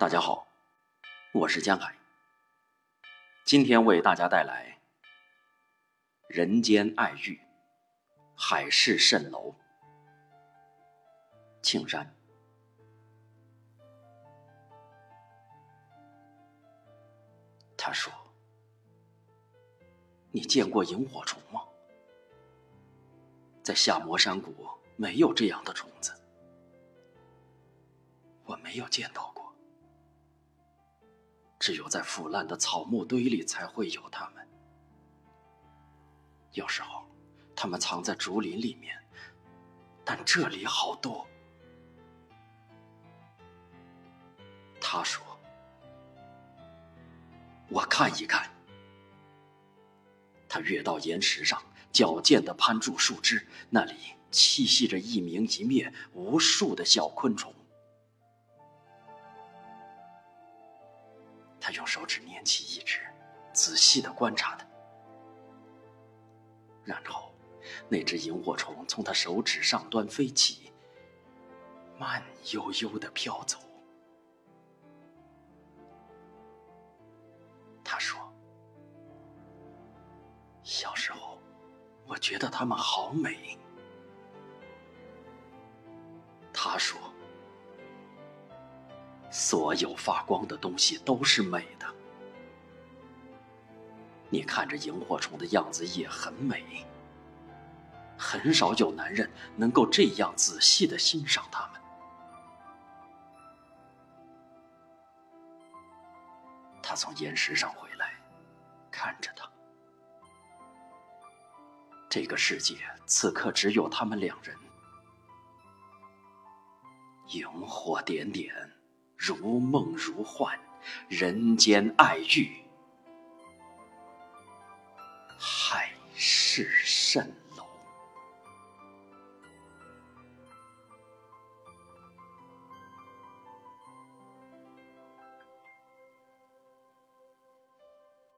大家好，我是江海。今天为大家带来《人间爱欲》，海市蜃楼，庆山。他说：“你见过萤火虫吗？在夏摩山谷没有这样的虫子，我没有见到过。只有在腐烂的草木堆里才会有它们。有时候，它们藏在竹林里面，但这里好多。”他说。我看一看。他跃到岩石上，矫健地攀住树枝，那里栖息着一明一灭无数的小昆虫。他用手指捻起一只，仔细地观察它，然后，那只萤火虫从他手指上端飞起，慢悠悠地飘走。他说小时候，我觉得它们好美。他说：“所有发光的东西都是美的。你看着萤火虫的样子也很美。很少有男人能够这样仔细的欣赏它们。”他从岩石上回来，看着他。这个世界此刻只有他们两人，萤火点点，如梦如幻，人间爱欲，海市蜃。